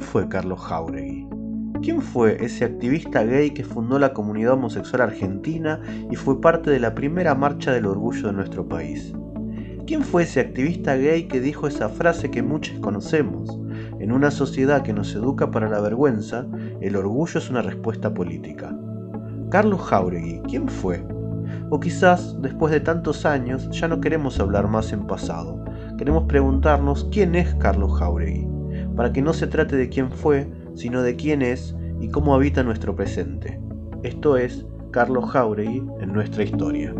¿quién fue Carlos Jauregui? ¿Quién fue ese activista gay que fundó la comunidad homosexual argentina y fue parte de la primera marcha del orgullo de nuestro país? ¿Quién fue ese activista gay que dijo esa frase que muchos conocemos? En una sociedad que nos educa para la vergüenza, el orgullo es una respuesta política. Carlos Jauregui, ¿quién fue? O quizás, después de tantos años, ya no queremos hablar más en pasado. Queremos preguntarnos quién es Carlos Jauregui, para que no se trate de quién fue, sino de quién es y cómo habita nuestro presente. Esto es Carlos Jauregui en nuestra historia.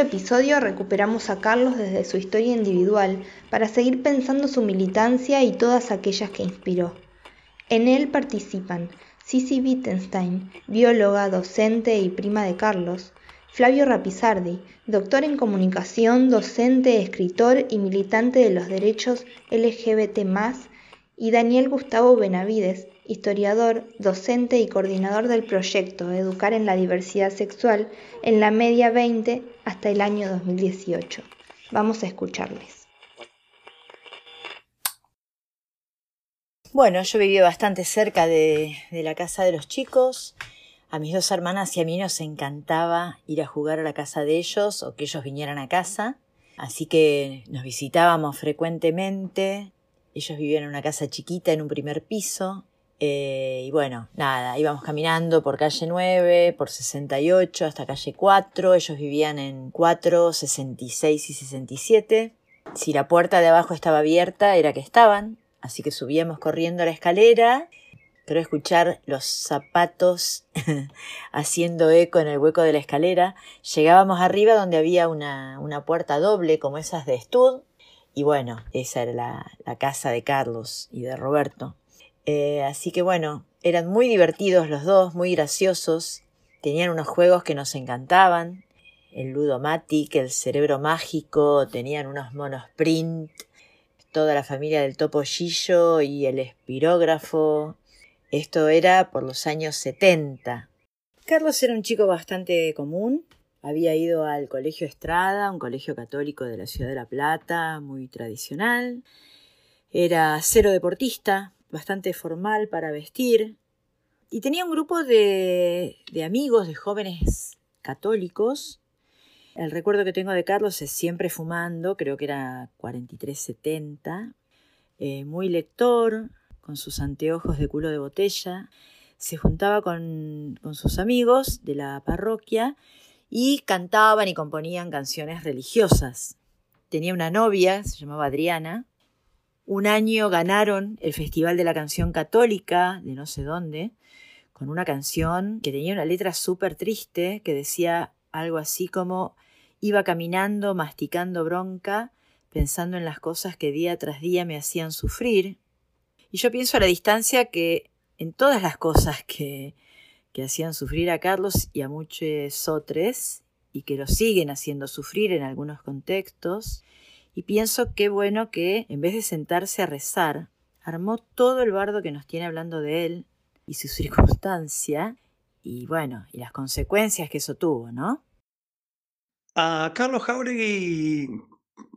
Episodio recuperamos a Carlos desde su historia individual para seguir pensando su militancia y todas aquellas que inspiró. En él participan Sisi Wittgenstein, bióloga, docente y prima de Carlos, Flavio Rapizardi, doctor en comunicación, docente, escritor y militante de los derechos LGBT+, y Daniel Gustavo Benavides, historiador, docente y coordinador del proyecto Educar en la Diversidad Sexual en la Media 20 hasta el año 2018. Vamos a escucharles. Bueno, yo viví bastante cerca de, de, la casa de los chicos. A mis dos hermanas y a mí nos encantaba ir a jugar a la casa de ellos o que ellos vinieran a casa. Así que nos visitábamos frecuentemente. Ellos vivían en una casa chiquita en un primer piso eh, y bueno, nada, íbamos caminando por calle 9, por 68 hasta calle 4. Ellos vivían en 4, 66 y 67. Si la puerta de abajo estaba abierta, era que estaban. Así que subíamos corriendo la escalera. Pero escuchar los zapatos haciendo eco en el hueco de la escalera. Llegábamos arriba donde había una, una puerta doble como esas de Stud. Y bueno, esa era la casa de Carlos y de Roberto. Eh, así que bueno, eran muy divertidos los dos, muy graciosos. Tenían unos juegos que nos encantaban. El Ludomatic, el Cerebro Mágico, tenían unos monos print, toda la familia del Topollillo y el Espirógrafo. Esto era por los años 70. Carlos era un chico bastante común. Había ido al Colegio Estrada, un colegio católico de la ciudad de La Plata, muy tradicional. Era cero deportista, bastante formal para vestir. Y tenía un grupo de, amigos, de jóvenes católicos. El recuerdo que tengo de Carlos es siempre fumando, creo que era 4370, eh, muy lector, con sus anteojos de culo de botella. Se juntaba con, con sus amigos de la parroquia y cantaban y componían canciones religiosas. Tenía una novia, se llamaba Adriana, un año ganaron el Festival de la Canción Católica de no sé dónde, con una canción que tenía una letra súper triste que decía algo así como iba caminando, masticando bronca, pensando en las cosas que día tras día me hacían sufrir. Y yo pienso a la distancia que en todas las cosas que, que hacían sufrir a Carlos y a muchos otros, y que lo siguen haciendo sufrir en algunos contextos, y pienso qué bueno que, en vez de sentarse a rezar, armó todo el bardo que nos tiene hablando de él y su circunstancia, y bueno, y las consecuencias que eso tuvo, ¿no? A Carlos Jauregui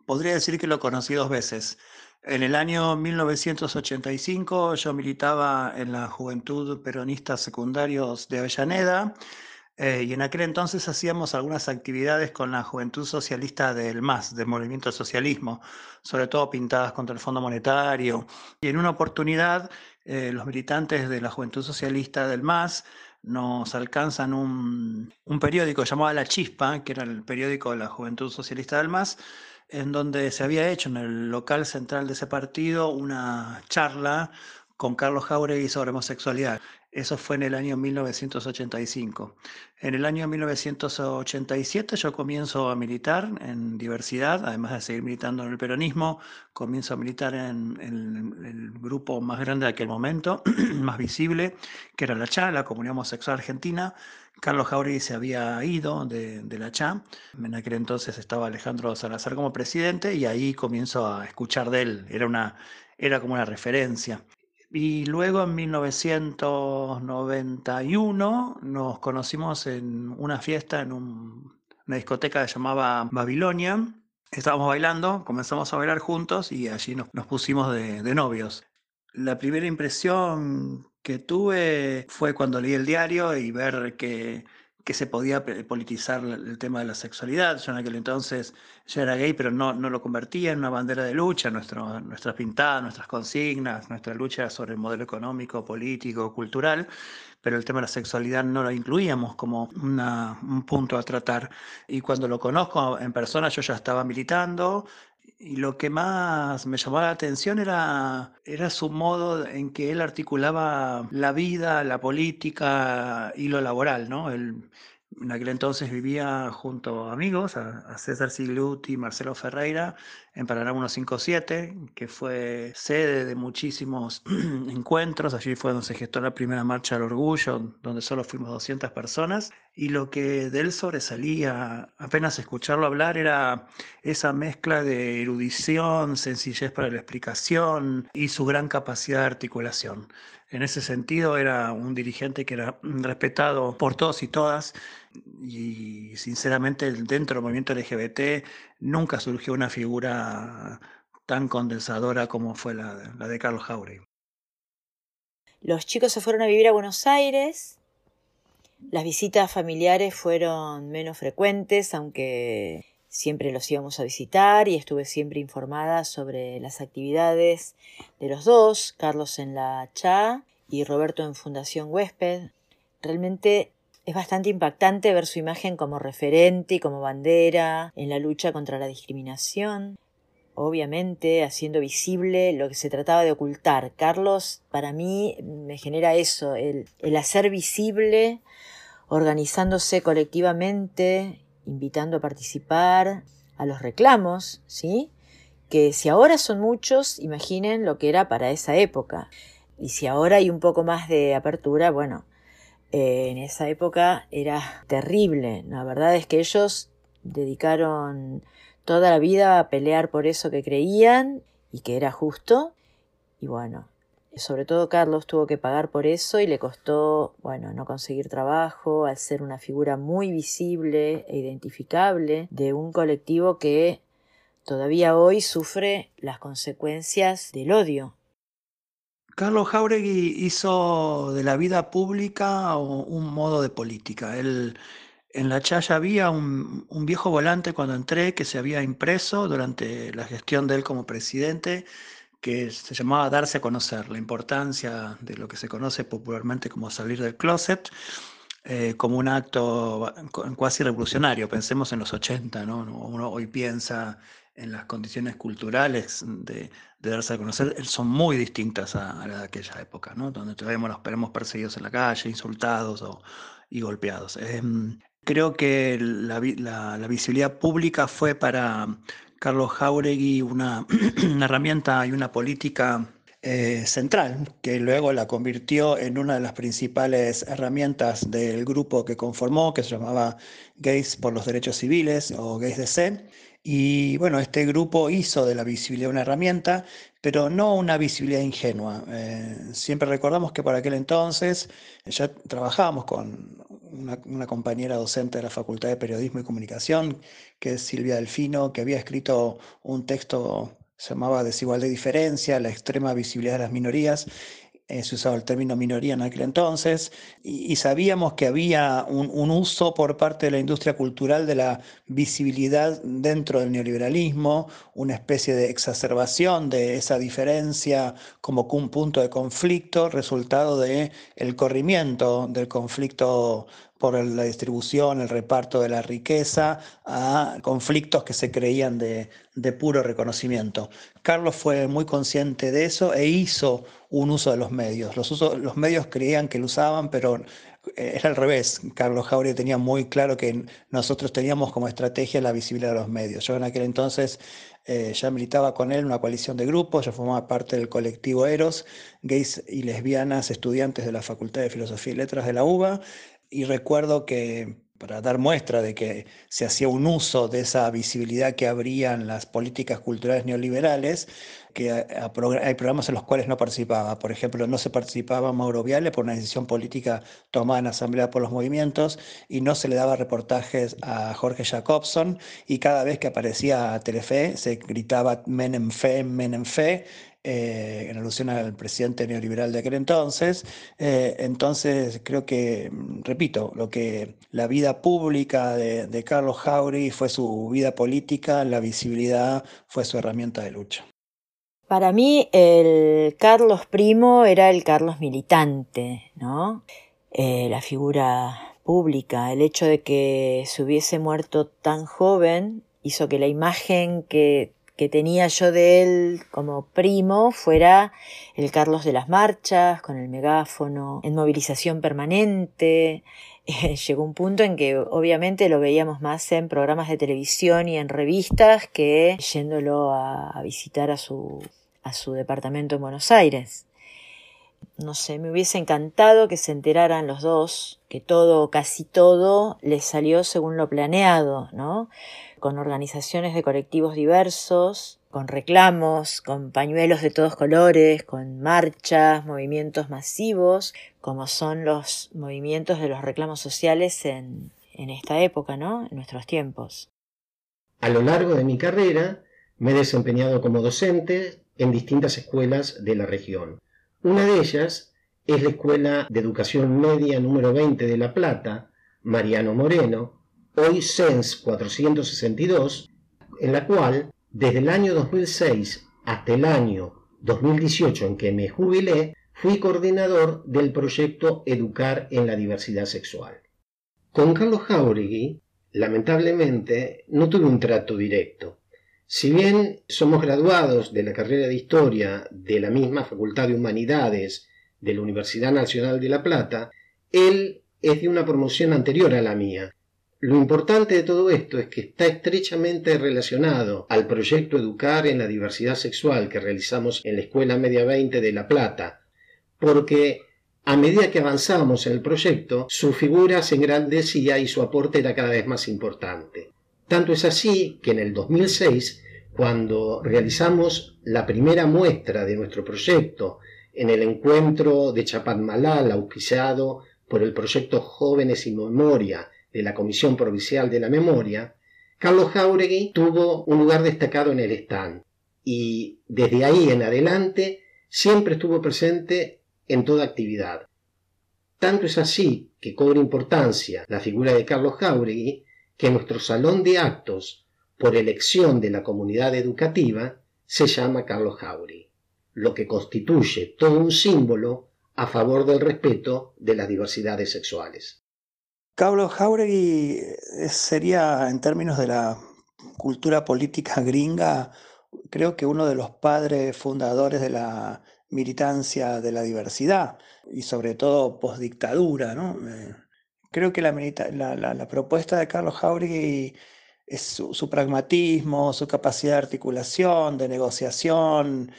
podría decir que lo conocí dos veces. En el año 1985 yo militaba en la Juventud Peronista Secundarios de Avellaneda eh, y en aquel entonces hacíamos algunas actividades con la Juventud Socialista del MAS, del Movimiento Socialismo, sobre todo pintadas contra el Fondo Monetario. Y en una oportunidad, eh, los militantes de la Juventud Socialista del MAS nos alcanzan un, un periódico llamado La Chispa, que era el periódico de la Juventud Socialista del MAS, en donde se había hecho en el local central de ese partido una charla con Carlos Jauregui sobre homosexualidad. Eso fue en el año 1985. En el año 1987 yo comienzo a militar en diversidad, además de seguir militando en el peronismo, comienzo a militar en, el grupo más grande de aquel momento, más visible, que era la CHA, la Comunidad Homosexual Argentina. Carlos Jauregui se había ido de, la CHA, en aquel entonces estaba Alejandro Salazar como presidente y ahí comienzo a escuchar de él. Era una era como una referencia. Y luego en 1991 nos conocimos en una fiesta en una discoteca que llamaba Babilonia. Estábamos bailando, comenzamos a bailar juntos y allí nos, pusimos de, de novios. La primera impresión que tuve fue cuando leí el diario y ver que que se podía politizar el tema de la sexualidad. Yo en aquel entonces ya era gay, pero no, no lo convertía en una bandera de lucha. Nuestro, nuestras pintadas, nuestras consignas, nuestra lucha sobre el modelo económico, político, cultural, pero el tema de la sexualidad no lo incluíamos como una, un punto a tratar. Y cuando lo conozco en persona, yo ya estaba militando, y lo que más me llamaba la atención era, era su modo en que él articulaba la vida, la política y lo laboral, ¿no? En aquel entonces vivía junto a amigos, a, César Sigluti y Marcelo Ferreira, en Paraná 157, que fue sede de muchísimos encuentros. Allí fue donde se gestó la primera marcha del orgullo, donde solo fuimos 200 personas. Y lo que de él sobresalía, apenas escucharlo hablar, era esa mezcla de erudición, sencillez para la explicación y su gran capacidad de articulación. En ese sentido era un dirigente que era respetado por todos y todas y sinceramente dentro del movimiento LGBT nunca surgió una figura tan condensadora como fue la, de Carlos Jauregui. Los chicos se fueron a vivir a Buenos Aires. Las visitas familiares fueron menos frecuentes, aunque siempre los íbamos a visitar y estuve siempre informada sobre las actividades de los dos, Carlos en la CHA y Roberto en Fundación Huésped. Realmente es bastante impactante ver su imagen como referente y como bandera en la lucha contra la discriminación, obviamente haciendo visible lo que se trataba de ocultar. Carlos, para mí, me genera eso, el, el hacer visible, organizándose colectivamente, invitando a participar a los reclamos, ¿sí? Que si ahora son muchos, imaginen lo que era para esa época. Y si ahora hay un poco más de apertura, bueno, eh, en esa época era terrible. La verdad es que ellos dedicaron toda la vida a pelear por eso que creían y que era justo. Y bueno, sobre todo Carlos tuvo que pagar por eso y le costó, bueno, no conseguir trabajo, al ser una figura muy visible e identificable de un colectivo que todavía hoy sufre las consecuencias del odio Carlos Jauregui hizo de la vida pública un modo de política. Él, en la Chaya había un, viejo volante cuando entré que se había impreso durante la gestión de él como presidente, que se llamaba Darse a conocer, la importancia de lo que se conoce popularmente como salir del closet, eh, como un acto cuasi revolucionario. Pensemos en los 80, ¿no? Uno hoy piensa en las condiciones culturales de, darse a conocer son muy distintas a, la de aquella época, ¿no? donde todavía nos veremos perseguidos en la calle, insultados y golpeados. Em, creo que la, visibilidad pública fue para Carlos Jauregui una, herramienta y una política eh, central, que luego la convirtió en una de las principales herramientas del grupo que conformó, que se llamaba Gays por los Derechos Civiles o Gays DC, y bueno, este grupo hizo de la visibilidad una herramienta, pero no una visibilidad ingenua. Eh, siempre recordamos que por aquel entonces ya trabajábamos con una, compañera docente de la Facultad de Periodismo y Comunicación, que es Silvia Delfino, que había escrito un texto se llamaba Desigualdad y Diferencia, la extrema visibilidad de las minorías, eh, se usaba el término minoría en aquel entonces, y, sabíamos que había un, uso por parte de la industria cultural de la visibilidad dentro del neoliberalismo, una especie de exacerbación de esa diferencia como un punto de conflicto, resultado de el corrimiento del conflicto por la distribución, el reparto de la riqueza, a conflictos que se creían de, puro reconocimiento. Carlos fue muy consciente de eso e hizo un uso de los medios. Los, medios creían que lo usaban, pero eh, era al revés. Carlos Jauregui tenía muy claro que nosotros teníamos como estrategia la visibilidad de los medios. Yo en aquel entonces eh, ya militaba con él en una coalición de grupos, ya formaba parte del colectivo Eros, gays y lesbianas, estudiantes de la Facultad de Filosofía y Letras de la UBA, y recuerdo que para dar muestra de que se hacía un uso de esa visibilidad que habrían las políticas culturales neoliberales, que hay programas en los cuales no participaba. Por ejemplo, no se participaba Mauro Viale por una decisión política tomada en Asamblea por los Movimientos y no se le daba reportajes a Jorge Jacobson y cada vez que aparecía Telefe se gritaba Menem Fe, Menem Fe, eh, en alusión al presidente neoliberal de aquel entonces. Eh, entonces, creo que, mm, repito, lo que la vida pública de, Carlos Jauregui fue su vida política, la visibilidad fue su herramienta de lucha. Para mí, el Carlos Primo era el Carlos militante, ¿no? Eh, la figura pública, el hecho de que se hubiese muerto tan joven hizo que la imagen que que tenía yo de él como primo fuera el Carlos de las marchas, con el megáfono, en movilización permanente. llegó un punto en que obviamente lo veíamos más en programas de televisión y en revistas que yéndolo a, visitar a su, a su departamento en Buenos Aires. No sé, me hubiese encantado que se enteraran los dos, que todo, casi todo, les salió según lo planeado, ¿no? con organizaciones de colectivos diversos, con reclamos, con pañuelos de todos colores, con marchas, movimientos masivos, como son los movimientos de los reclamos sociales en, en esta época, ¿no? En nuestros tiempos. A lo largo de mi carrera me he desempeñado como docente en distintas escuelas de la región. Una de ellas es la Escuela de Educación Media número 20 de La Plata, Mariano Moreno, hoy SENS 462, en la cual desde el año 2006 hasta el año 2018 en que me jubilé, fui coordinador del proyecto Educar en la Diversidad Sexual. Con Carlos Jauregui, lamentablemente, no tuve un trato directo. Si bien somos graduados de la carrera de Historia de la misma Facultad de Humanidades de la Universidad Nacional de La Plata, él es de una promoción anterior a la mía lo importante de todo esto es que está estrechamente relacionado al proyecto Educar en la Diversidad Sexual que realizamos en la Escuela Media 20 de La Plata, porque a medida que avanzábamos en el proyecto, su figura se engrandecía y su aporte era cada vez más importante. Tanto es así que en el 2006, cuando realizamos la primera muestra de nuestro proyecto en el encuentro de Chapadmalal, auspiciado por el proyecto Jóvenes y Memoria, de la Comisión Provincial de la Memoria, Carlos Jauregui tuvo un lugar destacado en el stand y desde ahí en adelante siempre estuvo presente en toda actividad. Tanto es así que cobra importancia la figura de Carlos Jauregui que nuestro salón de actos, por elección de la comunidad educativa, se llama Carlos Jauregui, lo que constituye todo un símbolo a favor del respeto de las diversidades sexuales. Carlos Jauregui eh, sería, en términos de la cultura política gringa, creo que uno de los padres fundadores de la militancia de la diversidad y sobre todo postdictadura. ¿no? Eh, creo que la, propuesta de Carlos Jauregui es su, pragmatismo, su capacidad de articulación, de negociación,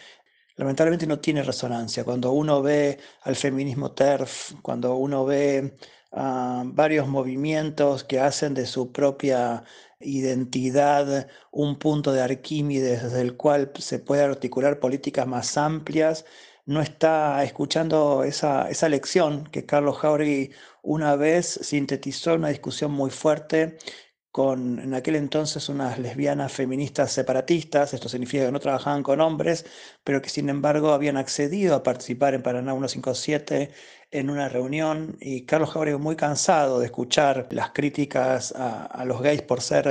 lamentablemente no tiene resonancia. Cuando uno ve al feminismo TERF, cuando uno ve varios movimientos que hacen de su propia identidad un punto de Arquímedes desde el cual se puede articular políticas más amplias, no está escuchando esa, esa lección que Carlos Jauregui una vez sintetizó en una discusión muy fuerte con en aquel entonces unas lesbianas feministas separatistas, esto significa que no trabajaban con hombres, pero que sin embargo habían accedido a participar en Paraná 157 en una reunión. Y Carlos Jauregui muy cansado de escuchar las críticas a, los gays por ser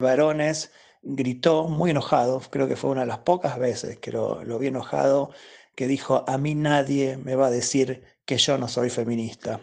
varones, gritó muy enojado, creo que fue una de las pocas veces que lo, lo vi enojado, que dijo, a mí nadie me va a decir que yo no soy feminista.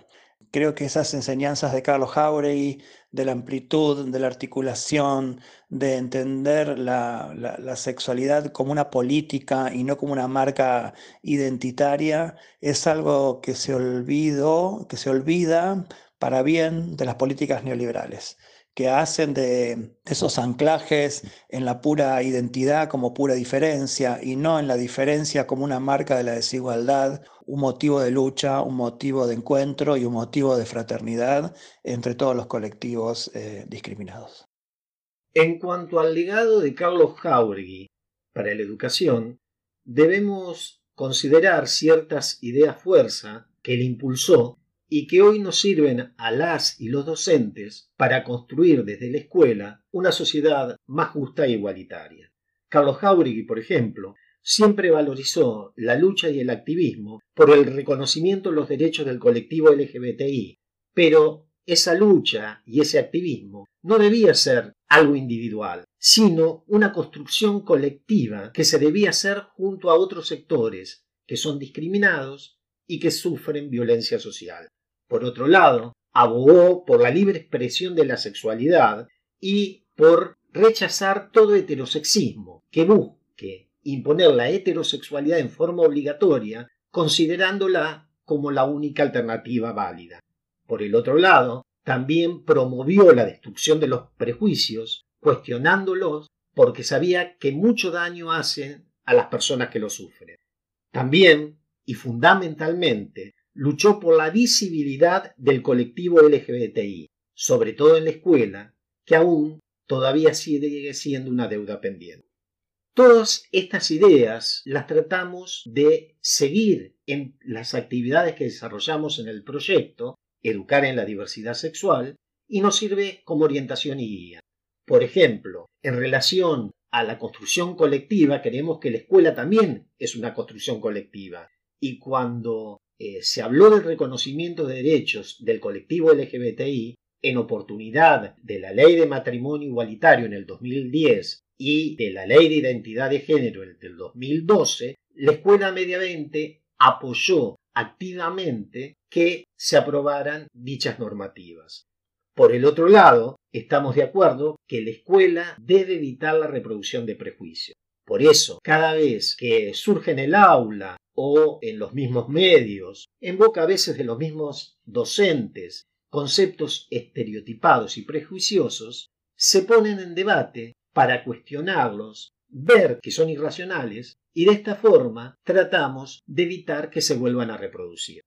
Creo que esas enseñanzas de Carlos Jauregui, de la amplitud, de la articulación, de entender la, sexualidad como una política y no como una marca identitaria, es algo que se olvidó, que se olvida para bien de las políticas neoliberales que hacen de, esos anclajes en la pura identidad como pura diferencia y no en la diferencia como una marca de la desigualdad, un motivo de lucha, un motivo de encuentro y un motivo de fraternidad entre todos los colectivos eh, discriminados. En cuanto al legado de Carlos Jauregui para la educación, debemos considerar ciertas ideas fuerza que le impulsó y que hoy nos sirven a las y los docentes para construir desde la escuela una sociedad más justa e igualitaria. Carlos Jauregui, por ejemplo, siempre valorizó la lucha y el activismo por el reconocimiento de los derechos del colectivo LGBTI, pero esa lucha y ese activismo no debía ser algo individual, sino una construcción colectiva que se debía hacer junto a otros sectores que son discriminados y que sufren violencia social. Por otro lado, abogó por la libre expresión de la sexualidad y por rechazar todo heterosexismo que busque imponer la heterosexualidad en forma obligatoria, considerándola como la única alternativa válida. Por el otro lado, también promovió la destrucción de los prejuicios, cuestionándolos porque sabía que mucho daño hacen a las personas que lo sufren. También, y fundamentalmente, luchó por la visibilidad del colectivo LGBTI, sobre todo en la escuela, que aún todavía sigue siendo una deuda pendiente. Todas estas ideas las tratamos de seguir en las actividades que desarrollamos en el proyecto, Educar en la Diversidad Sexual, y nos sirve como orientación y guía. Por ejemplo, en relación a la construcción colectiva, queremos que la escuela también es una construcción colectiva. Y cuando eh, se habló del reconocimiento de derechos del colectivo LGBTI en oportunidad de la ley de matrimonio igualitario en el 2010 y de la ley de identidad de género en el 2012, la escuela mediamente apoyó activamente que se aprobaran dichas normativas. Por el otro lado, estamos de acuerdo que la escuela debe evitar la reproducción de prejuicios. Por eso, cada vez que surge en el aula o en los mismos medios, en boca a veces de los mismos docentes, conceptos estereotipados y prejuiciosos, se ponen en debate para cuestionarlos, ver que son irracionales y de esta forma tratamos de evitar que se vuelvan a reproducir.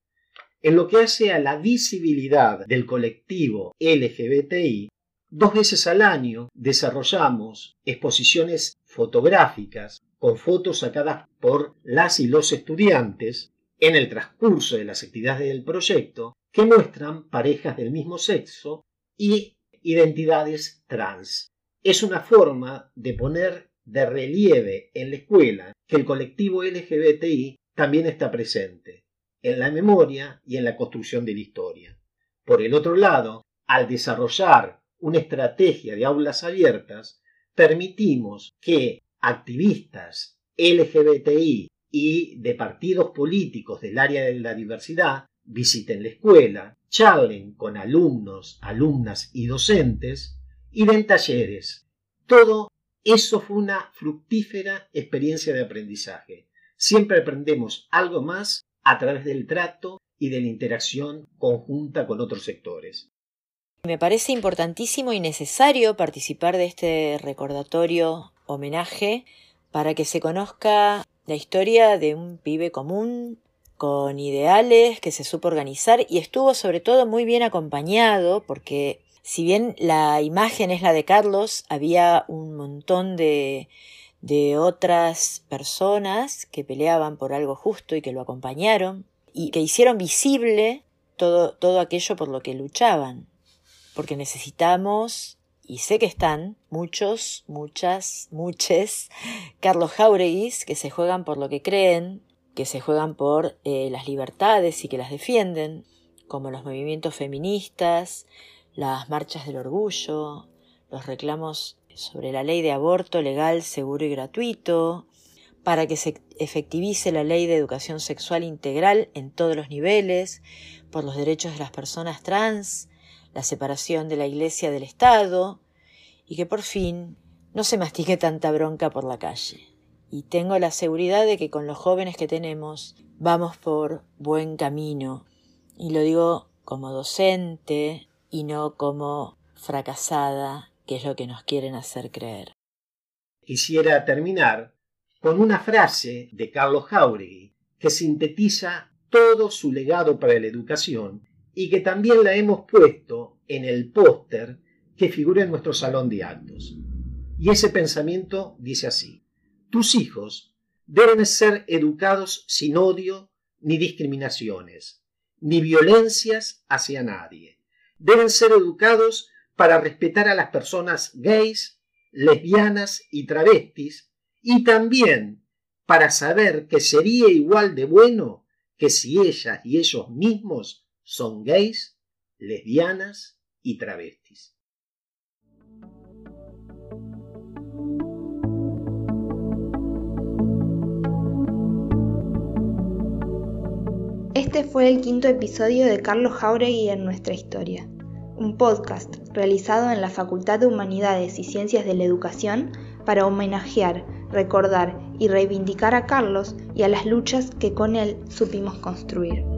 En lo que hace a la visibilidad del colectivo LGBTI, dos veces al año desarrollamos exposiciones fotográficas con fotos sacadas por las y los estudiantes en el transcurso de las actividades del proyecto que muestran parejas del mismo sexo y identidades trans. Es una forma de poner de relieve en la escuela que el colectivo LGBTI también está presente en la memoria y en la construcción de la historia. Por el otro lado, al desarrollar una estrategia de aulas abiertas, permitimos que activistas LGBTI y de partidos políticos del área de la diversidad visiten la escuela, charlen con alumnos, alumnas y docentes y den talleres. Todo eso fue una fructífera experiencia de aprendizaje. Siempre aprendemos algo más a través del trato y de la interacción conjunta con otros sectores. Me parece importantísimo y necesario participar de este recordatorio homenaje para que se conozca la historia de un pibe común con ideales que se supo organizar y estuvo sobre todo muy bien acompañado porque si bien la imagen es la de Carlos, había un montón de, de otras personas que peleaban por algo justo y que lo acompañaron y que hicieron visible todo, todo aquello por lo que luchaban. Porque necesitamos y sé que están muchos, muchas, muchos Carlos Jaureguis que se juegan por lo que creen, que se juegan por eh, las libertades y que las defienden, como los movimientos feministas, las marchas del orgullo, los reclamos sobre la ley de aborto legal, seguro y gratuito, para que se efectivice la ley de educación sexual integral en todos los niveles, por los derechos de las personas trans, la separación de la Iglesia del Estado y que por fin no se mastique tanta bronca por la calle. Y tengo la seguridad de que con los jóvenes que tenemos vamos por buen camino. Y lo digo como docente y no como fracasada, que es lo que nos quieren hacer creer. Quisiera terminar con una frase de Carlos Jauregui que sintetiza todo su legado para la educación y que también la hemos puesto en el póster que figura en nuestro salón de actos. Y ese pensamiento dice así, tus hijos deben ser educados sin odio ni discriminaciones, ni violencias hacia nadie. Deben ser educados para respetar a las personas gays, lesbianas y travestis, y también para saber que sería igual de bueno que si ellas y ellos mismos son gays, lesbianas y travestis. Este fue el quinto episodio de Carlos Jauregui en nuestra historia, un podcast realizado en la Facultad de Humanidades y Ciencias de la Educación para homenajear, recordar y reivindicar a Carlos y a las luchas que con él supimos construir.